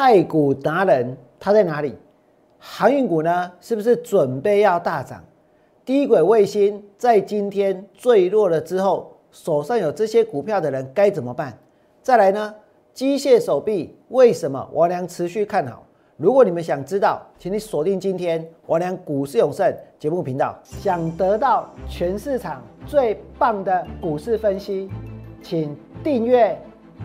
太股达人他在哪里？航运股呢？是不是准备要大涨？低轨卫星在今天坠落了之后，手上有这些股票的人该怎么办？再来呢？机械手臂为什么王良持续看好？如果你们想知道，请你锁定今天王良股市永胜节目频道。想得到全市场最棒的股市分析，请订阅、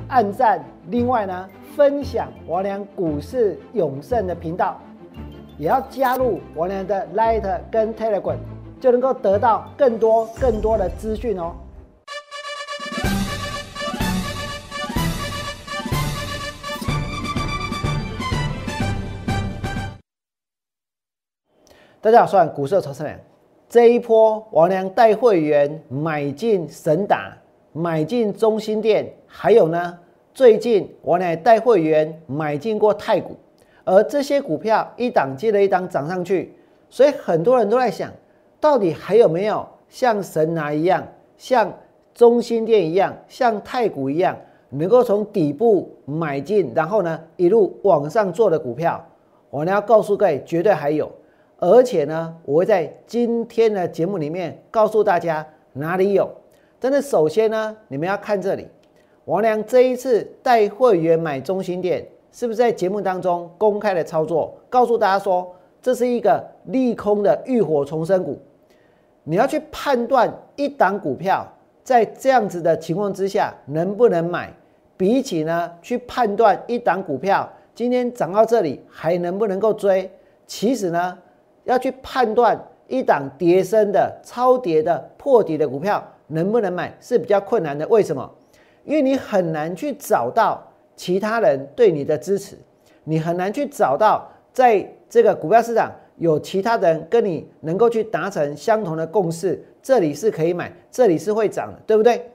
按赞。另外呢，分享王良股市永胜的频道，也要加入王良的 Light 跟 Telegram，就能够得到更多更多的资讯哦。大家好，我是股市的曹生良。这一波，王良带会员买进神打，买进中心店，还有呢，最近王良带会员买进过太古，而这些股票一档接着一档涨上去，所以很多人都在想，到底还有没有像神拿一样，像中心店一样，像太古一样，能够从底部买进，然后呢一路往上做的股票？我呢要告诉各位，绝对还有。而且呢，我会在今天的节目里面告诉大家哪里有。但是首先呢，你们要看这里，王良这一次带会员买中心店，是不是在节目当中公开的操作？告诉大家说，这是一个利空的浴火重生股。你要去判断一档股票在这样子的情况之下能不能买，比起呢去判断一档股票今天涨到这里还能不能够追，其实呢。要去判断一档跌升的、超跌的、破底的股票能不能买是比较困难的。为什么？因为你很难去找到其他人对你的支持，你很难去找到在这个股票市场有其他人跟你能够去达成相同的共识。这里是可以买，这里是会涨的，对不对？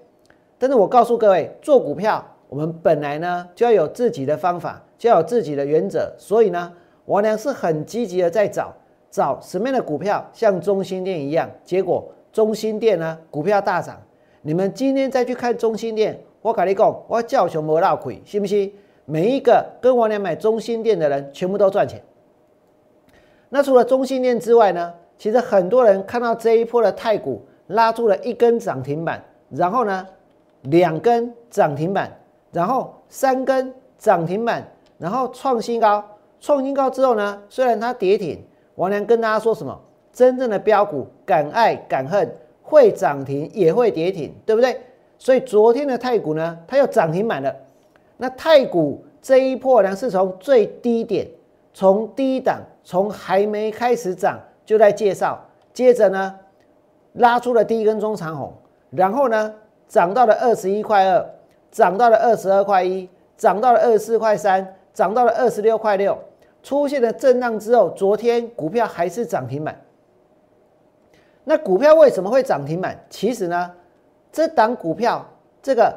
但是我告诉各位，做股票我们本来呢就要有自己的方法，就要有自己的原则。所以呢，王良是很积极的在找。找什么样的股票像中心店一样？结果中心店呢，股票大涨。你们今天再去看中心店，我跟你讲，我叫熊没闹亏，信不信？每一个跟王良买中心店的人，全部都赚钱。那除了中心店之外呢？其实很多人看到这一波的太股拉出了一根涨停板，然后呢，两根涨停板，然后三根涨停板，然后创新高。创新高之后呢，虽然它跌停。王良跟大家说什么？真正的标股敢爱敢恨，会涨停也会跌停，对不对？所以昨天的太股呢，它又涨停板了。那太股这一波呢，是从最低点，从低档，从还没开始涨就在介绍，接着呢拉出了第一根中长红，然后呢涨到了二十一块二，涨到了二十二块一，涨到了二十四块三，涨到了二十六块六。出现了震荡之后，昨天股票还是涨停板。那股票为什么会涨停板？其实呢，这档股票这个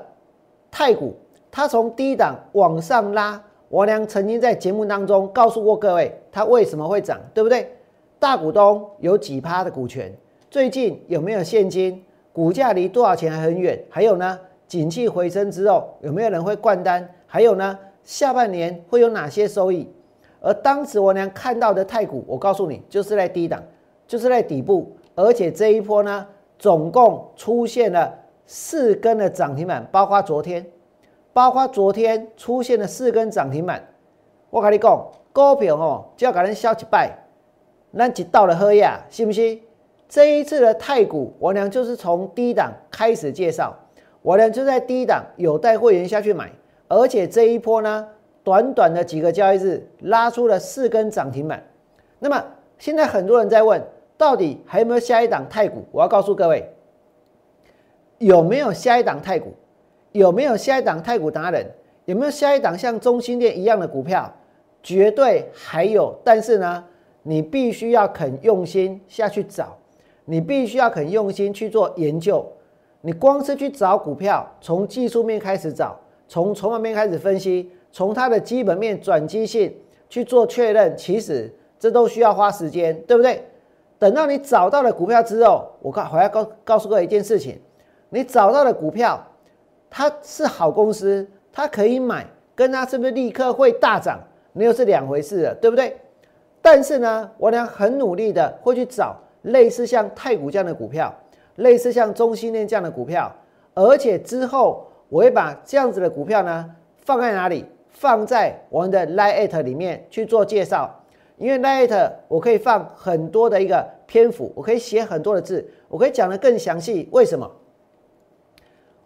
太股，它从低档往上拉。王良曾经在节目当中告诉过各位，它为什么会涨，对不对？大股东有几趴的股权？最近有没有现金？股价离多少钱还很远？还有呢，景气回升之后有没有人会灌单？还有呢，下半年会有哪些收益？而当时我俩看到的太股，我告诉你，就是在低档，就是在底部，而且这一波呢，总共出现了四根的涨停板，包括昨天，包括昨天出现了四根涨停板。我跟你讲，股票哦，就要给人消一拜，那就到了喝呀，信不信？这一次的太股，我俩就是从低档开始介绍，我俩就在低档有带会员下去买，而且这一波呢。短短的几个交易日，拉出了四根涨停板。那么现在很多人在问，到底还有没有下一档太股？我要告诉各位，有没有下一档太股？有没有下一档太股达人？有没有下一档像中心店一样的股票？绝对还有，但是呢，你必须要肯用心下去找，你必须要肯用心去做研究。你光是去找股票，从技术面开始找，从筹码面开始分析。从它的基本面转机性去做确认，其实这都需要花时间，对不对？等到你找到了股票之后，我告我要告告诉各位一件事情：你找到了股票，它是好公司，它可以买，跟它是不是立刻会大涨？那又是两回事了，对不对？但是呢，我俩很努力的会去找类似像太古这样的股票，类似像中心链这样的股票，而且之后我会把这样子的股票呢放在哪里？放在我们的 Line 里面去做介绍，因为 Lite 我可以放很多的一个篇幅，我可以写很多的字，我可以讲的更详细。为什么？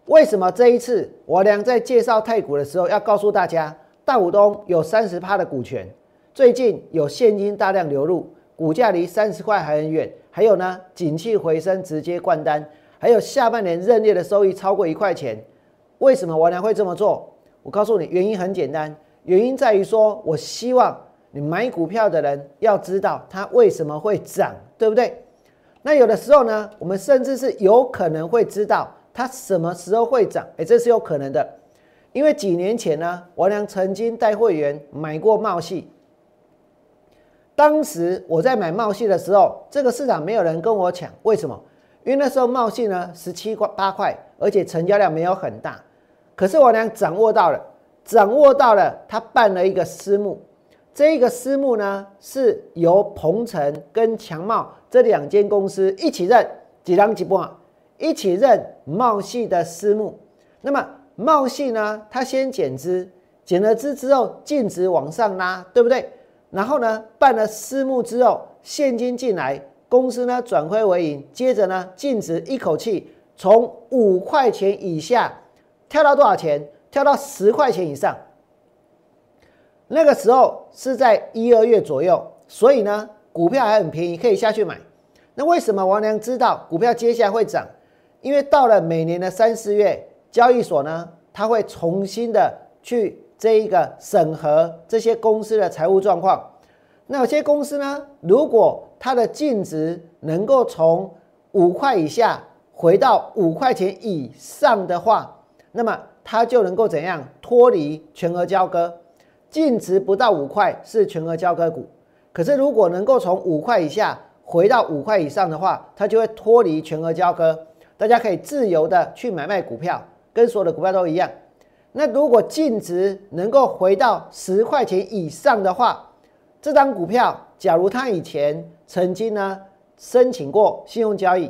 为什么这一次我俩在介绍太古的时候要告诉大家，大股东有三十趴的股权，最近有现金大量流入，股价离三十块还很远，还有呢，景气回升直接灌单，还有下半年认列的收益超过一块钱。为什么我俩会这么做？我告诉你，原因很简单，原因在于说，我希望你买股票的人要知道它为什么会涨，对不对？那有的时候呢，我们甚至是有可能会知道它什么时候会涨，哎，这是有可能的，因为几年前呢，王良曾经带会员买过茂系，当时我在买茂系的时候，这个市场没有人跟我抢，为什么？因为那时候茂系呢十七块八块，而且成交量没有很大。可是我俩掌握到了，掌握到了，他办了一个私募，这个私募呢是由鹏程跟强茂这两间公司一起认几张几波，一起认茂系的私募。那么茂系呢，它先减资，减了资之后净值往上拉，对不对？然后呢办了私募之后，现金进来，公司呢转亏为盈，接着呢净值一口气从五块钱以下。跳到多少钱？跳到十块钱以上。那个时候是在一二月左右，所以呢，股票还很便宜，可以下去买。那为什么王良知道股票接下来会涨？因为到了每年的三四月，交易所呢，它会重新的去这一个审核这些公司的财务状况。那有些公司呢，如果它的净值能够从五块以下回到五块钱以上的话，那么它就能够怎样脱离全额交割？净值不到五块是全额交割股，可是如果能够从五块以下回到五块以上的话，它就会脱离全额交割，大家可以自由的去买卖股票，跟所有的股票都一样。那如果净值能够回到十块钱以上的话，这张股票假如它以前曾经呢申请过信用交易，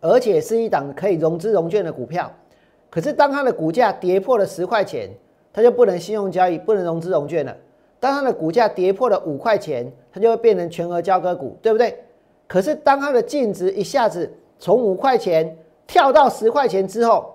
而且是一档可以融资融券的股票。可是，当它的股价跌破了十块钱，它就不能信用交易，不能融资融券了。当它的股价跌破了五块钱，它就会变成全额交割股，对不对？可是，当它的净值一下子从五块钱跳到十块钱之后，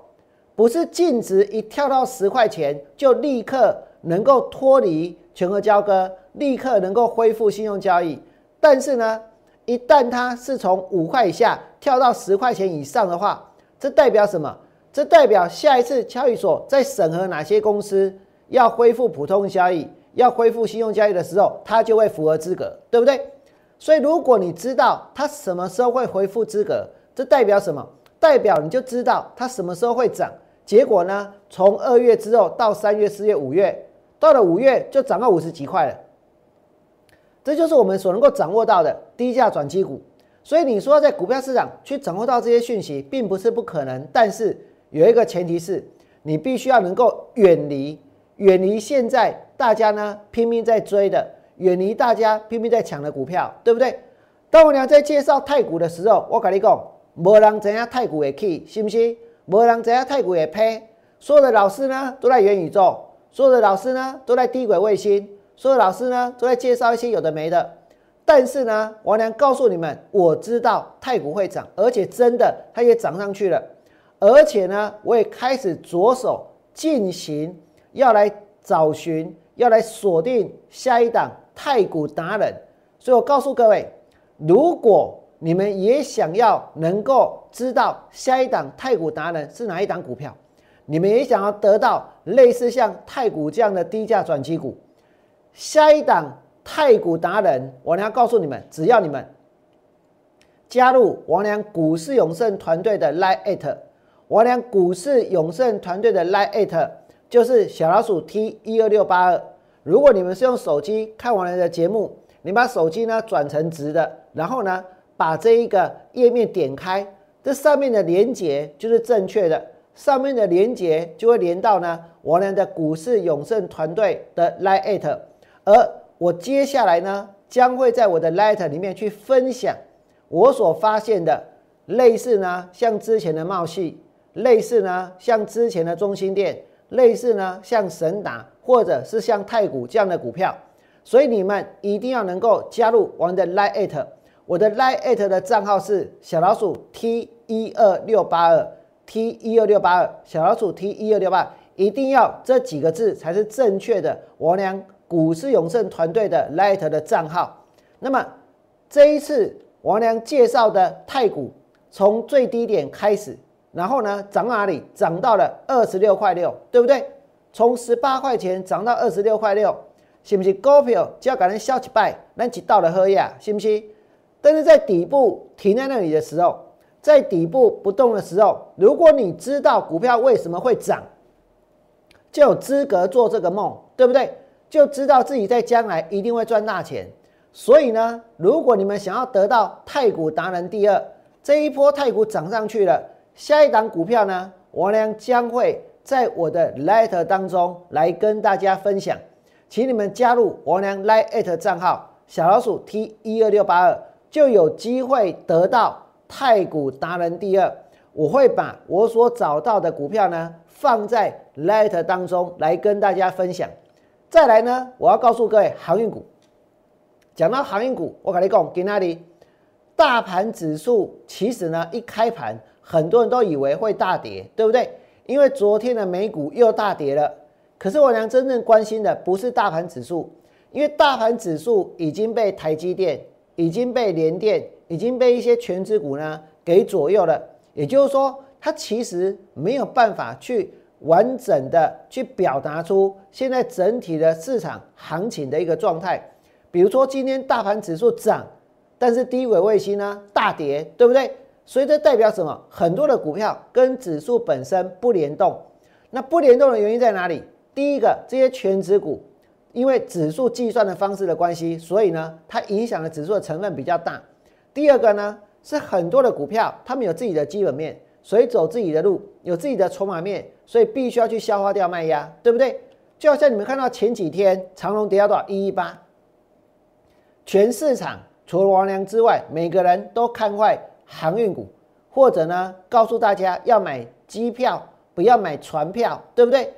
不是净值一跳到十块钱就立刻能够脱离全额交割，立刻能够恢复信用交易。但是呢，一旦它是从五块以下跳到十块钱以上的话，这代表什么？这代表下一次交易所在审核哪些公司要恢复普通交易、要恢复信用交易的时候，它就会符合资格，对不对？所以如果你知道它什么时候会恢复资格，这代表什么？代表你就知道它什么时候会涨。结果呢？从二月之后到三月、四月、五月，到了五月就涨到五十几块了。这就是我们所能够掌握到的低价转机股。所以你说在股票市场去掌握到这些讯息，并不是不可能，但是。有一个前提是，你必须要能够远离远离现在大家呢拼命在追的，远离大家拼命在抢的股票，对不对？当我俩在介绍太股的时候，我跟你讲，没人知影太股会起，是不是？没人知影太股会 패。 所有的老师呢都在元宇宙，所有的老师呢都在低轨卫星，所有的老师呢都在介绍一些有的没的。但是呢，我娘告诉你们，我知道太股会涨，而且真的它也涨上去了。而且呢，我也开始着手进行，要来找寻，要来锁定下一档太古达人。所以我告诉各位，如果你们也想要能够知道下一档太古达人是哪一档股票，你们也想要得到类似像太古这样的低价转机股，下一档太古达人，我要告诉你们，只要你们加入王良股市永胜团队的 Line。我俩股市永盛团队的 Line at 就是小老鼠 T 一二六八二。如果你们是用手机看完了的节目，你把手机呢转成直的，然后呢把这一个页面点开，这上面的连接就是正确的，上面的连接就会连到呢我俩的股市永盛团队的 Line at 而我接下来呢，将会在我的 Lite 里面去分享我所发现的类似呢，像之前的冒系，类似呢，像之前的中心店，类似呢，像神达或者是像太古这样的股票。所以你们一定要能够加入我的 Lite，我的 Lite 的账号是小老鼠 T 一二六八二 T 一二六八二，小老鼠 T 一二六八，一定要这几个字才是正确的。我俩股市永盛团队的 Lite 的账号。那么这一次王良介绍的太股，从最低点开始，然后呢涨哪里？涨到了二十六块六，对不对？从十八块钱涨到二十六块六。是不是股票只要给人笑一拜，咱就到了喝呀？是不是？但是在底部停在那里的时候，在底部不动的时候，如果你知道股票为什么会涨，就有资格做这个梦，对不对？就知道自己在将来一定会赚大钱。所以呢，如果你们想要得到太股达人第二，这一波太股涨上去了，下一档股票呢，我呢将会在我的 letter 当中来跟大家分享。请你们加入王良 Line 账号小老鼠 T 一二六八二，就有机会得到太古达人第二。我会把我所找到的股票呢放在 letter 当中来跟大家分享。再来呢，我要告诉各位航运股。讲到航运股，我跟你讲，在那里，大盘指数其实呢一开盘，很多人都以为会大跌，对不对？因为昨天的美股又大跌了。可是我娘真正关心的不是大盘指数，因为大盘指数已经被台积电、已经被联电、已经被一些全指股呢给左右了。也就是说，它其实没有办法去完整的去表达出现在整体的市场行情的一个状态。比如说今天大盘指数涨，但是低轨卫星呢大跌，对不对？所以这代表什么？很多的股票跟指数本身不联动。那不联动的原因在哪里？第一个，这些全指股，因为指数计算的方式的关系，所以呢，它影响的指数的成分比较大。第二个呢，是很多的股票，他们有自己的基本面，所以走自己的路，有自己的筹码面，所以必须要去消化掉卖压，对不对？就好像你们看到前几天长隆跌到多少一一八，全市场除了王良之外，每个人都看坏航运股，或者呢，告诉大家要买机票，不要买船票，对不对？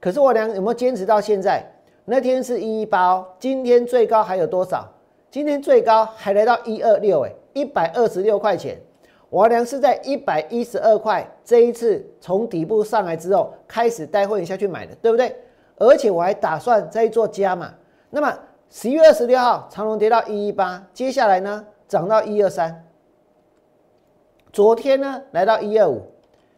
可是我俩有没有坚持到现在？那天是一一八，今天最高还有多少？今天最高还来到一二六，哎，一百二十六块钱。我俩是在一百一十二块，这一次从底部上来之后，开始带会员下去买的，对不对？而且我还打算再做加码。那么十一月二十六号，长隆跌到一一八，接下来呢涨到一二三，昨天呢来到一二五，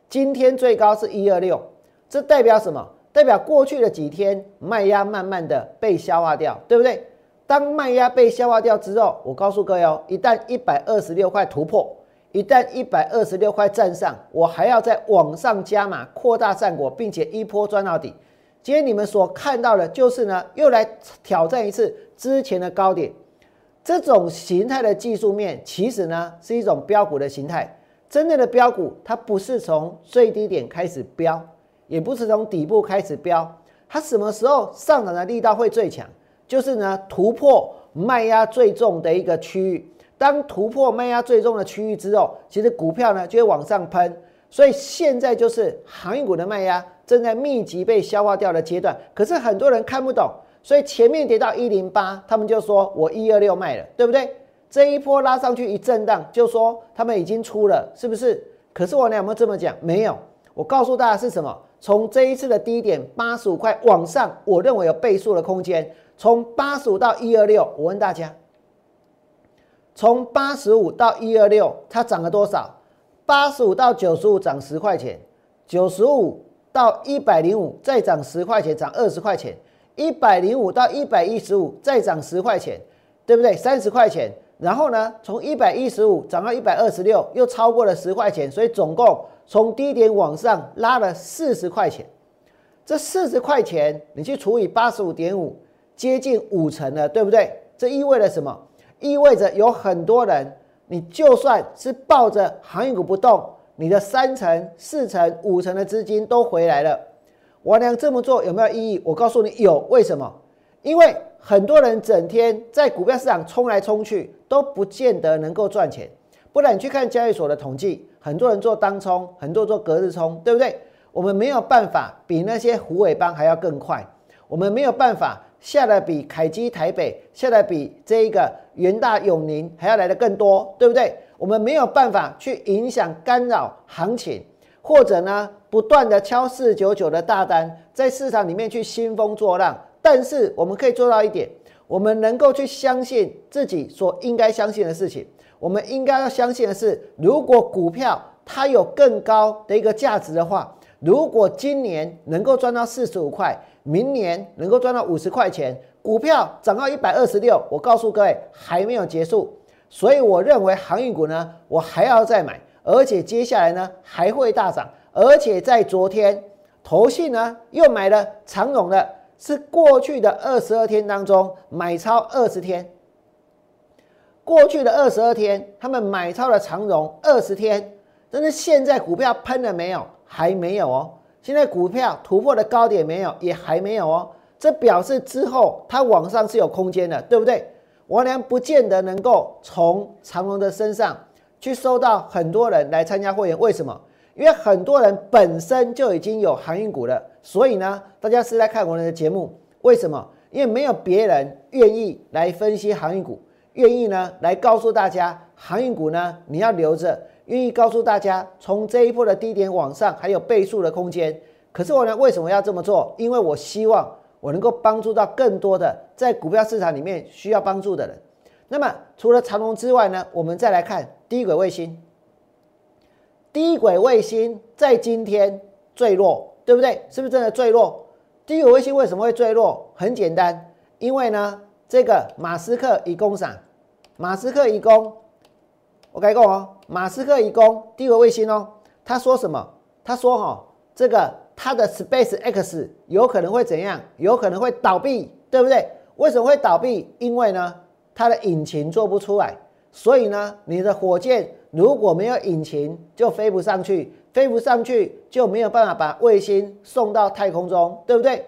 今天最高是一二六，这代表什么？代表过去的几天卖压慢慢的被消化掉，对不对？当卖压被消化掉之后，我告诉各位哦，一旦一百二十六块突破，一旦一百二十六块站上，我还要再往上加码，扩大战果，并且一波赚到底。今天你们所看到的就是呢，又来挑战一次之前的高点。这种形态的技术面，其实呢是一种标股的形态。真正的标股，它不是从最低点开始标。也不是从底部开始标，它什么时候上涨的力道会最强？就是呢突破卖压最重的一个区域。当突破卖压最重的区域之后，其实股票呢就会往上喷。所以现在就是航运股的卖压正在密集被消化掉的阶段。可是很多人看不懂，所以前面跌到一零八，他们就说我一二六卖了，对不对？这一波拉上去一震荡，就说他们已经出了，是不是？可是我呢有没有这么讲？没有。我告诉大家是什么？从这一次的低点八十五块往上，我认为有倍数的空间。从八十五到一二六，我问大家，从八十五到一二六，它涨了多少？八十五到九十五涨十块钱，九十五到一百零五再涨十块钱，涨二十块钱。一百零五到一百一十五再涨十块钱，对不对？三十块钱。然后呢，从一百一十五涨到一百二十六，又超过了十块钱，所以总共。从低点往上拉了四十块钱，这四十块钱你去除以八十五点五，接近五成了，对不对？这意味着什么？意味着有很多人，你就算是抱着航运股不动，你的三成、四成、五成的资金都回来了。王良这么做有没有意义？我告诉你有，为什么？因为很多人整天在股票市场冲来冲去，都不见得能够赚钱。不然你去看交易所的统计，很多人做当冲，很多做隔日冲，对不对？我们没有办法比那些虎尾帮还要更快，我们没有办法下的比凯基台北下的比这一个元大永宁还要来的更多，对不对？我们没有办法去影响干扰行情，或者呢不断的敲四九九的大单，在市场里面去兴风作浪。但是我们可以做到一点，我们能够去相信自己所应该相信的事情。我们应该要相信的是，如果股票它有更高的一个价值的话，如果今年能够赚到四十五块，明年能够赚到五十块钱，股票涨到一百二十六，我告诉各位还没有结束。所以我认为航运股呢，我还要再买，而且接下来呢还会大涨，而且在昨天，投信呢又买了长荣的。是过去的二十二天当中买超二十天，过去的二十二天他们买超了长荣二十天，但是现在股票喷了没有？还没有哦。现在股票突破的高点没有？也还没有哦。这表示之后它往上是有空间的，对不对？王良不见得能够从长荣的身上去收到很多人来参加会员，为什么？因为很多人本身就已经有航运股了。所以呢，大家是在看我们的节目，为什么？因为没有别人愿意来分析航运股，愿意呢来告诉大家航运股呢你要留着，愿意告诉大家从这一波的低点往上还有倍数的空间。可是我呢为什么要这么做？因为我希望我能够帮助到更多的在股票市场里面需要帮助的人。那么除了长龙之外呢，我们再来看低轨卫星。低轨卫星在今天坠落。对不对？是不是真的坠落？低轨卫星为什么会坠落？很简单，因为呢，这个马斯克一攻上，马斯克一攻，我改过哦，马斯克一攻低轨卫星哦，他说什么？他说哈，这个他的 Space X 有可能会怎样？有可能会倒闭，对不对？为什么会倒闭？因为呢，它的引擎做不出来，所以呢，你的火箭如果没有引擎，就飞不上去。飞不上去就没有办法把卫星送到太空中，对不对？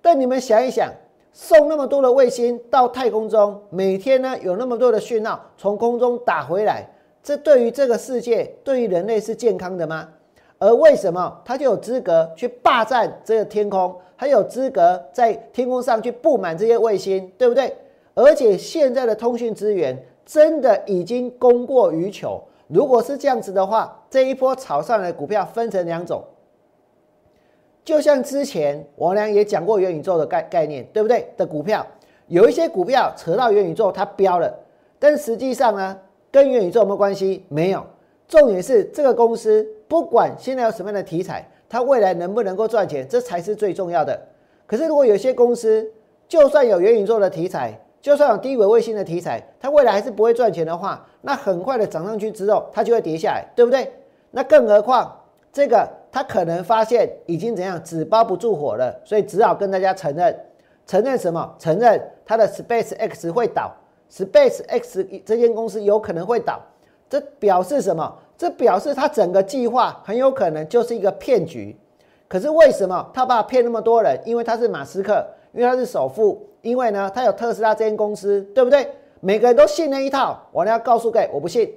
但你们想一想，送那么多的卫星到太空中，每天呢有那么多的讯号从空中打回来，这对于这个世界，对于人类是健康的吗？而为什么他就有资格去霸占这个天空，还有资格在天空上去布满这些卫星，对不对？而且现在的通讯资源真的已经供过于求。如果是这样子的话，这一波炒上来的股票分成两种，就像之前王良也讲过元宇宙的概概念，对不对？的股票有一些股票扯到元宇宙，它飙了，但实际上呢，跟元宇宙有没有关系？没有。重点是这个公司不管现在有什么样的题材，它未来能不能够赚钱，这才是最重要的。可是如果有些公司就算有元宇宙的题材，就算有低轨卫星的题材，它未来还是不会赚钱的话，那很快的涨上去之后，它就会跌下来，对不对？那更何况这个它可能发现已经怎样纸包不住火了，所以只好跟大家承认，承认什么？承认它的 Space X 会倒，Space X 这间公司有可能会倒，这表示什么？这表示它整个计划很有可能就是一个骗局。可是为什么他把骗那么多人？因为他是马斯克，因为他是首富。因为呢，他有特斯拉这间公司，对不对？每个人都信那一套。我呢要告诉各位，我不信，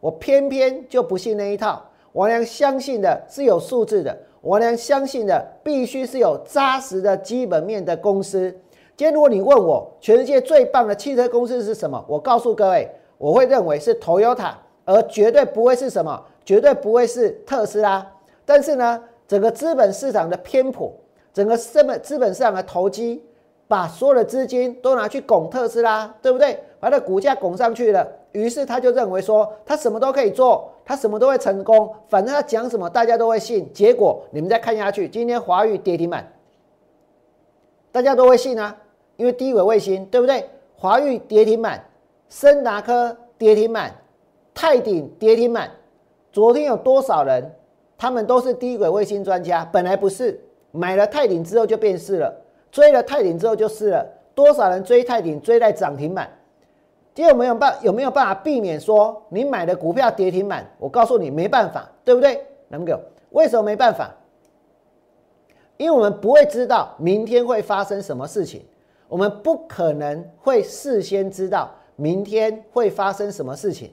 我偏偏就不信那一套。我呢相信的是有数字的，我呢相信的必须是有扎实的基本面的公司。今天如果你问我全世界最棒的汽车公司是什么，我告诉各位，我会认为是 Toyota，而绝对不会是什么，绝对不会是特斯拉。但是呢，整个资本市场的偏颇，整个资本资本市场的投机。把所有的资金都拿去拱特斯拉，对不对？把它股价拱上去了，于是他就认为说他什么都可以做，他什么都会成功，反正他讲什么大家都会信。结果你们再看下去，今天华宇跌停板，大家都会信啊，因为低轨卫星，对不对？华宇跌停板，森达科跌停板，泰鼎跌停板。昨天有多少人？他们都是低轨卫星专家，本来不是，买了泰鼎之后就变势了。追了泰鼎之后就是了，多少人追泰鼎追在涨停板？今天有没有办有没有办法避免说你买的股票跌停板？我告诉你没办法，对不对？能不能？为什么没办法？因为我们不会知道明天会发生什么事情，我们不可能会事先知道明天会发生什么事情。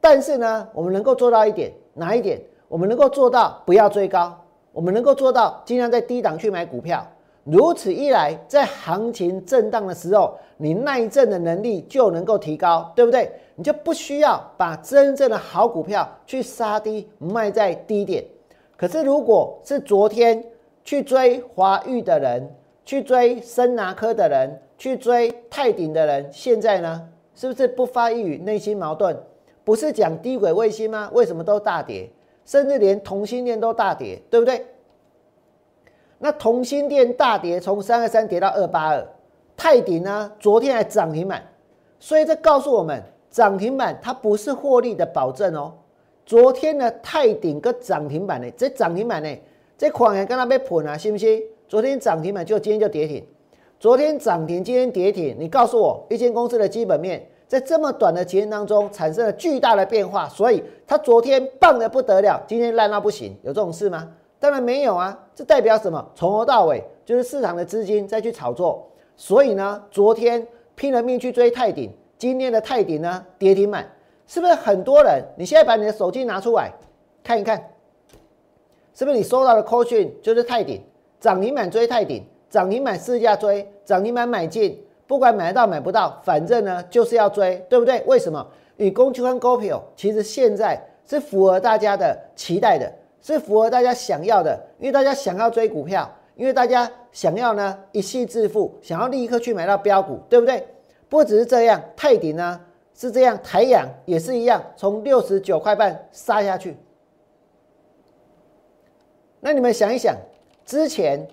但是呢，我们能够做到一点，哪一点？我们能够做到不要追高，我们能够做到尽量在低档去买股票。如此一来，在行情震荡的时候，你耐震的能力就能够提高，对不对？你就不需要把真正的好股票去杀低卖在低点。可是，如果是昨天去追华裕的人，去追深拿科的人，去追泰鼎的人，现在呢，是不是不发一语内心矛盾？不是讲低轨卫星吗？为什么都大跌？甚至连同心店都大跌，对不对？那同心店大跌，从三二三跌到二八二，泰鼎呢，昨天还涨停板，所以这告诉我们，涨停板它不是获利的保证哦。昨天呢，泰鼎个涨停板呢，这涨停板呢，这款也跟它被喷啊，信不信？昨天涨停板就今天就跌停，昨天涨停，今天跌停，你告诉我，一间公司的基本面在这么短的时间当中产生了巨大的变化，所以它昨天棒的不得了，今天烂到不行，有这种事吗？当然没有啊，这代表什么？从头到尾就是市场的资金在去炒作，所以呢，昨天拼了命去追泰鼎，今天的泰鼎呢跌停板，是不是很多人？你现在把你的手机拿出来看一看，是不是你收到的 call 讯就是泰鼎涨停板追泰鼎，涨停板试价追，涨停板买进，不管买得到买不到，反正呢就是要追，对不对？为什么？与公区跟股票其实现在是符合大家的期待的。是符合大家想要的，因为大家想要追股票，因为大家想要呢一夕致富，想要立刻去买到标股，对不对？不只是这样，泰鼎呢是这样，台阳也是一样，从六十九块半杀下去。那你们想一想，之前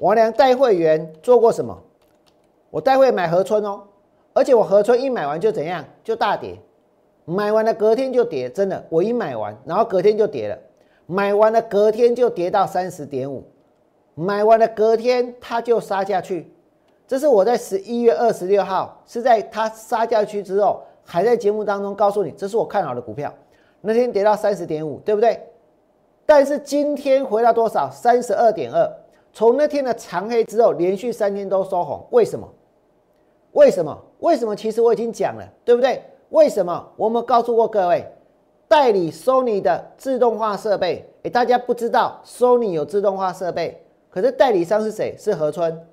王良带会员做过什么？我待会买合春哦，而且我合春一买完就怎样，就大跌，买完了隔天就跌，真的，我一买完，然后隔天就跌了。买完了，隔天就跌到三十点五，买完了，隔天它就杀下去。这是我在十一月二十六号，是在它杀下去之后，还在节目当中告诉你，这是我看好的股票。那天跌到三十点五，对不对？但是今天回到多少？三十二点二。从那天的长黑之后，连续三天都收红，为什么？为什么？为什么？其实我已经讲了，对不对？为什么？我们告诉过各位。代理 Sony 的自动化设备，诶，大家不知道 Sony 有自动化设备，可是代理商是谁？是和春。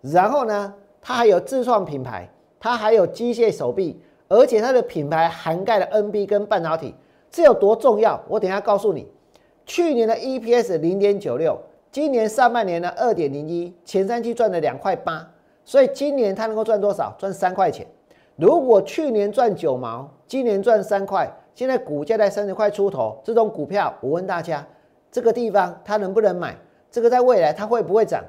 然后呢，它还有自创品牌，它还有机械手臂，而且它的品牌涵盖了 NB 跟半导体，这有多重要？我等下告诉你。去年的 EPS 零点九六，今年上半年的二点零一，前三季赚了两块八，所以今年它能够赚多少？赚三块钱。如果去年赚九毛，今年赚三块。现在股价在三十块出头，这种股票，我问大家，这个地方它能不能买？这个在未来它会不会涨？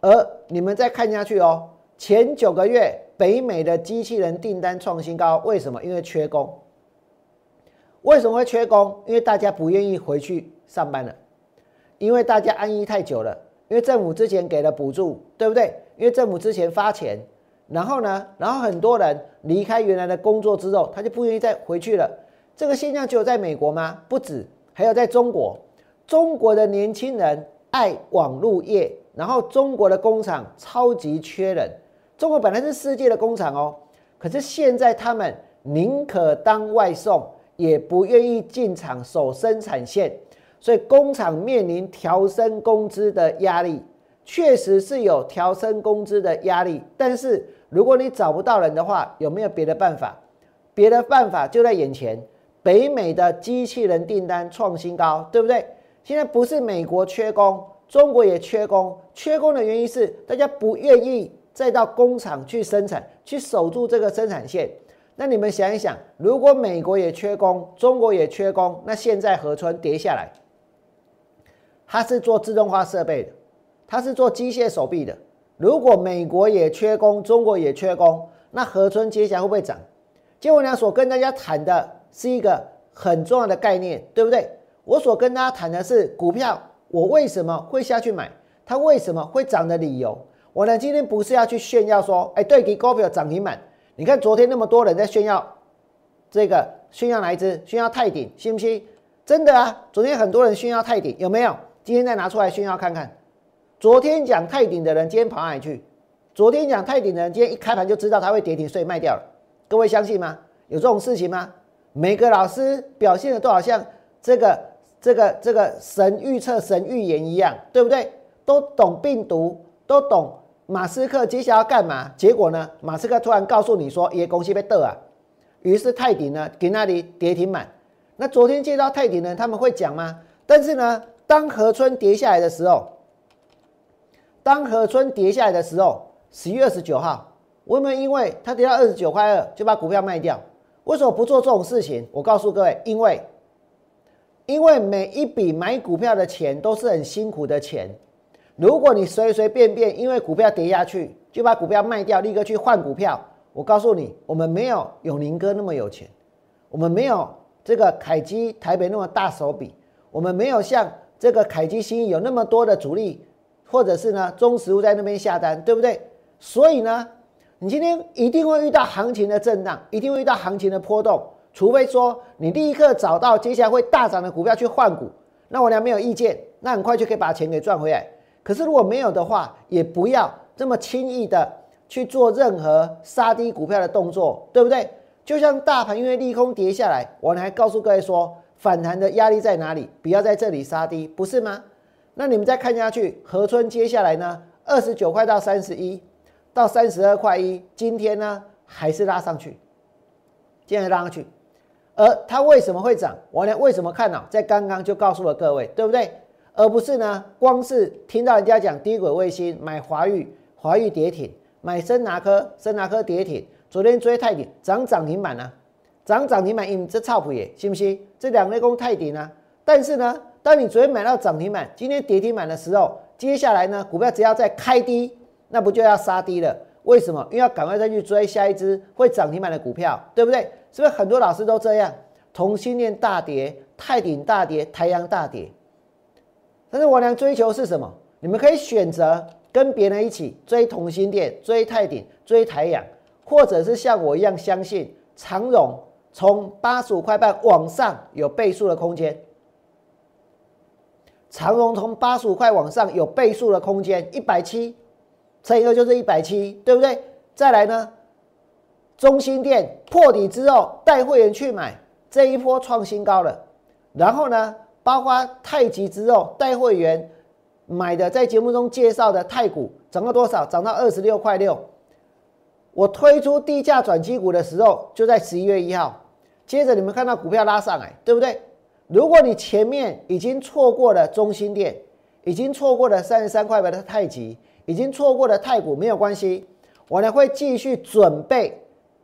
而你们再看下去哦，前九个月北美的机器人订单创新高，为什么？因为缺工。为什么会缺工？因为大家不愿意回去上班了，因为大家安逸太久了，因为政府之前给了补助，对不对？因为政府之前发钱，然后呢，然后很多人离开原来的工作之后，他就不愿意再回去了。这个现象只有在美国吗？不止，还有在中国。中国的年轻人爱网络业，然后中国的工厂超级缺人。中国本来是世界的工厂哦，可是现在他们宁可当外送，也不愿意进厂守生产线，所以工厂面临调升工资的压力，确实是有调升工资的压力。但是如果你找不到人的话，有没有别的办法？别的办法就在眼前。北美的机器人订单创新高，对不对？现在不是美国缺工，中国也缺工。缺工的原因是大家不愿意再到工厂去生产，去守住这个生产线。那你们想一想，如果美国也缺工，中国也缺工，那现在河川跌下来，它是做自动化设备的，它是做机械手臂的。如果美国也缺工，中国也缺工，那河川接下来会不会涨？结果呢，所跟大家谈的。是一个很重要的概念，对不对？我所跟大家谈的是股票，我为什么会下去买？它为什么会涨的理由？我呢今天不是要去炫耀说，哎，对，给股票涨停板。你看昨天那么多人在炫耀，这个炫耀哪一只？炫耀泰鼎，信不信？真的啊，昨天很多人炫耀泰鼎，有没有？今天再拿出来炫耀看看，昨天讲泰鼎的人，今天跑哪里去？昨天讲泰鼎的人，今天一开盘就知道它会跌停，所以卖掉了。各位相信吗？有这种事情吗？每个老师表现的都好像这个、这个、这个神预测、神预言一样，对不对？都懂病毒，都懂马斯克接下来要干嘛？结果呢？马斯克突然告诉你说：“耶，公司被得啊！”于是泰鼎呢，给那里跌停满。那昨天接到泰鼎呢，他们会讲吗？但是呢，当河村跌下来的时候，当河村跌下来的时候，十月二十九号，我们因为它跌到二十九块二，就把股票卖掉。为什么不做这种事情？我告诉各位，因为，因为每一笔买股票的钱都是很辛苦的钱。如果你随随便便因为股票跌下去就把股票卖掉，立刻去换股票，我告诉你，我们没有永宁哥那么有钱，我们没有这个凯基台北那么大手笔，我们没有像这个凯基新有那么多的主力，或者是呢中实物在那边下单，对不对？所以呢。你今天一定会遇到行情的震荡，一定会遇到行情的波动，除非说你立刻找到接下来会大涨的股票去换股，那我俩没有意见，那很快就可以把钱给赚回来。可是如果没有的话，也不要这么轻易的去做任何杀低股票的动作，对不对？就像大盘因为利空跌下来，我还告诉各位说，反弹的压力在哪里？不要在这里杀低，不是吗？那你们再看下去，河村接下来呢，二十九块到三十一。到三十二块一，今天呢还是拉上去，今天拉上去，而它为什么会涨？我呢为什么看好？在刚刚就告诉了各位，对不对？而不是呢，光是听到人家讲低轨卫星买华域，华域跌停，买深拿科，深拿科跌停，昨天追泰鼎涨涨停板呢，涨涨停板，你这操谱也信不信？这两类公泰鼎呢？但是呢，当你昨天买到涨停板，今天跌停板的时候，接下来呢，股票只要再开低。那不就要杀低了？为什么？因为要赶快再去追下一只会涨停板的股票，对不对？是不是很多老师都这样？同心链大跌，泰鼎大跌，太阳大跌。但是我俩追求是什么？你们可以选择跟别人一起追同心链、追泰鼎、追太阳，或者是像我一样相信长荣从八十五块半往上有倍数的空间。长荣从八十五块往上有倍数的空间，一百七。乘以二就是一百七，对不对？再来呢，中心店破底之后带会员去买，这一波创新高了。然后呢，包括太极之后带会员买的，在节目中介绍的太股涨到多少？涨到二十六块六。我推出低价转机股的时候，就在十一月一号。接着你们看到股票拉上来，对不对？如果你前面已经错过了中心店，已经错过了三十三块八的太极。已经错过的太股没有关系，我呢会继续准备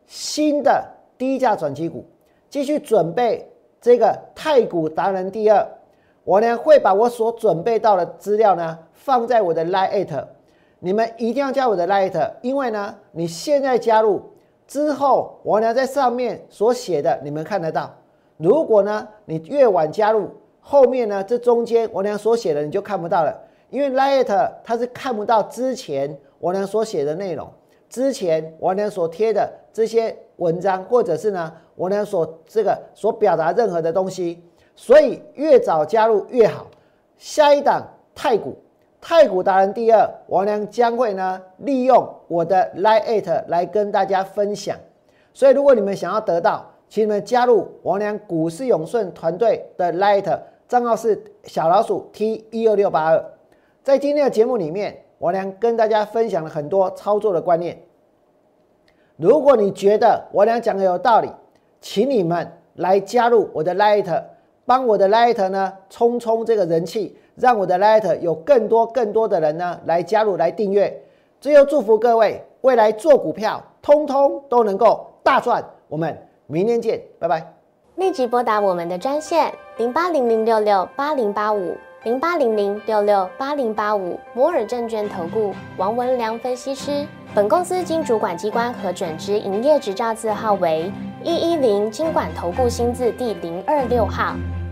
新的低价转机股，继续准备这个太股达人第二。我呢会把我所准备到的资料呢放在我的 Lite，你们一定要加我的 Lite，因为呢你现在加入之后，我呢在上面所写的你们看得到。如果呢你越晚加入，后面呢这中间我俩所写的你就看不到了。因为 Light 它是看不到之前我俩所写的内容，之前我俩所贴的这些文章，或者是呢我俩所这个所表达任何的东西，所以越早加入越好。下一档太古，太古达人第二，我俩将会呢利用我的 Light 来跟大家分享。所以如果你们想要得到，请你们加入我俩股市永顺团队的 Light 账号是小老鼠 T 一二六八二。在今天的节目里面，我俩跟大家分享了很多操作的观念。如果你觉得我俩讲的有道理，请你们来加入我的 Light，帮我的 Light 呢冲冲这个人气，让我的 Light 有更多更多的人呢来加入来订阅。最后祝福各位未来做股票，通通都能够大赚。我们明天见，拜拜。立即拨打我们的专线零八零零六六八零八五。零八零零六六八零八五摩尔证券投顾王文良分析师，本公司经主管机关核准之营业执照字号为一一零金管投顾新字第零二六号。